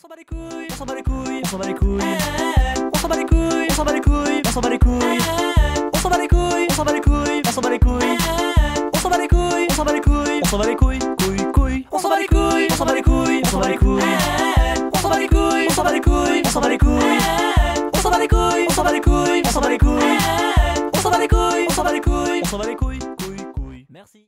s'en bat les couilles, on s'en bat les couilles, on s'en bat les couilles. On s'en bat les couilles, on s'en bat les couilles, on s'en bat les couilles. On s'en bat les couilles, on s'en bat les couilles, on s'en bat les couilles. On s'en bat les couilles, on s'en bat les couilles, on s'en bat les couilles. On s'en bat les couilles, on s'en bat les couilles, on s'en bat les couilles. On s'en bat les couilles, on s'en bat les couilles, on s'en bat les couilles. On s'en bat les couilles, on s'en bat les couilles, on s'en bat les couilles. On s'en bat les couilles, on s'en bat les couilles, on s'en bat les couilles.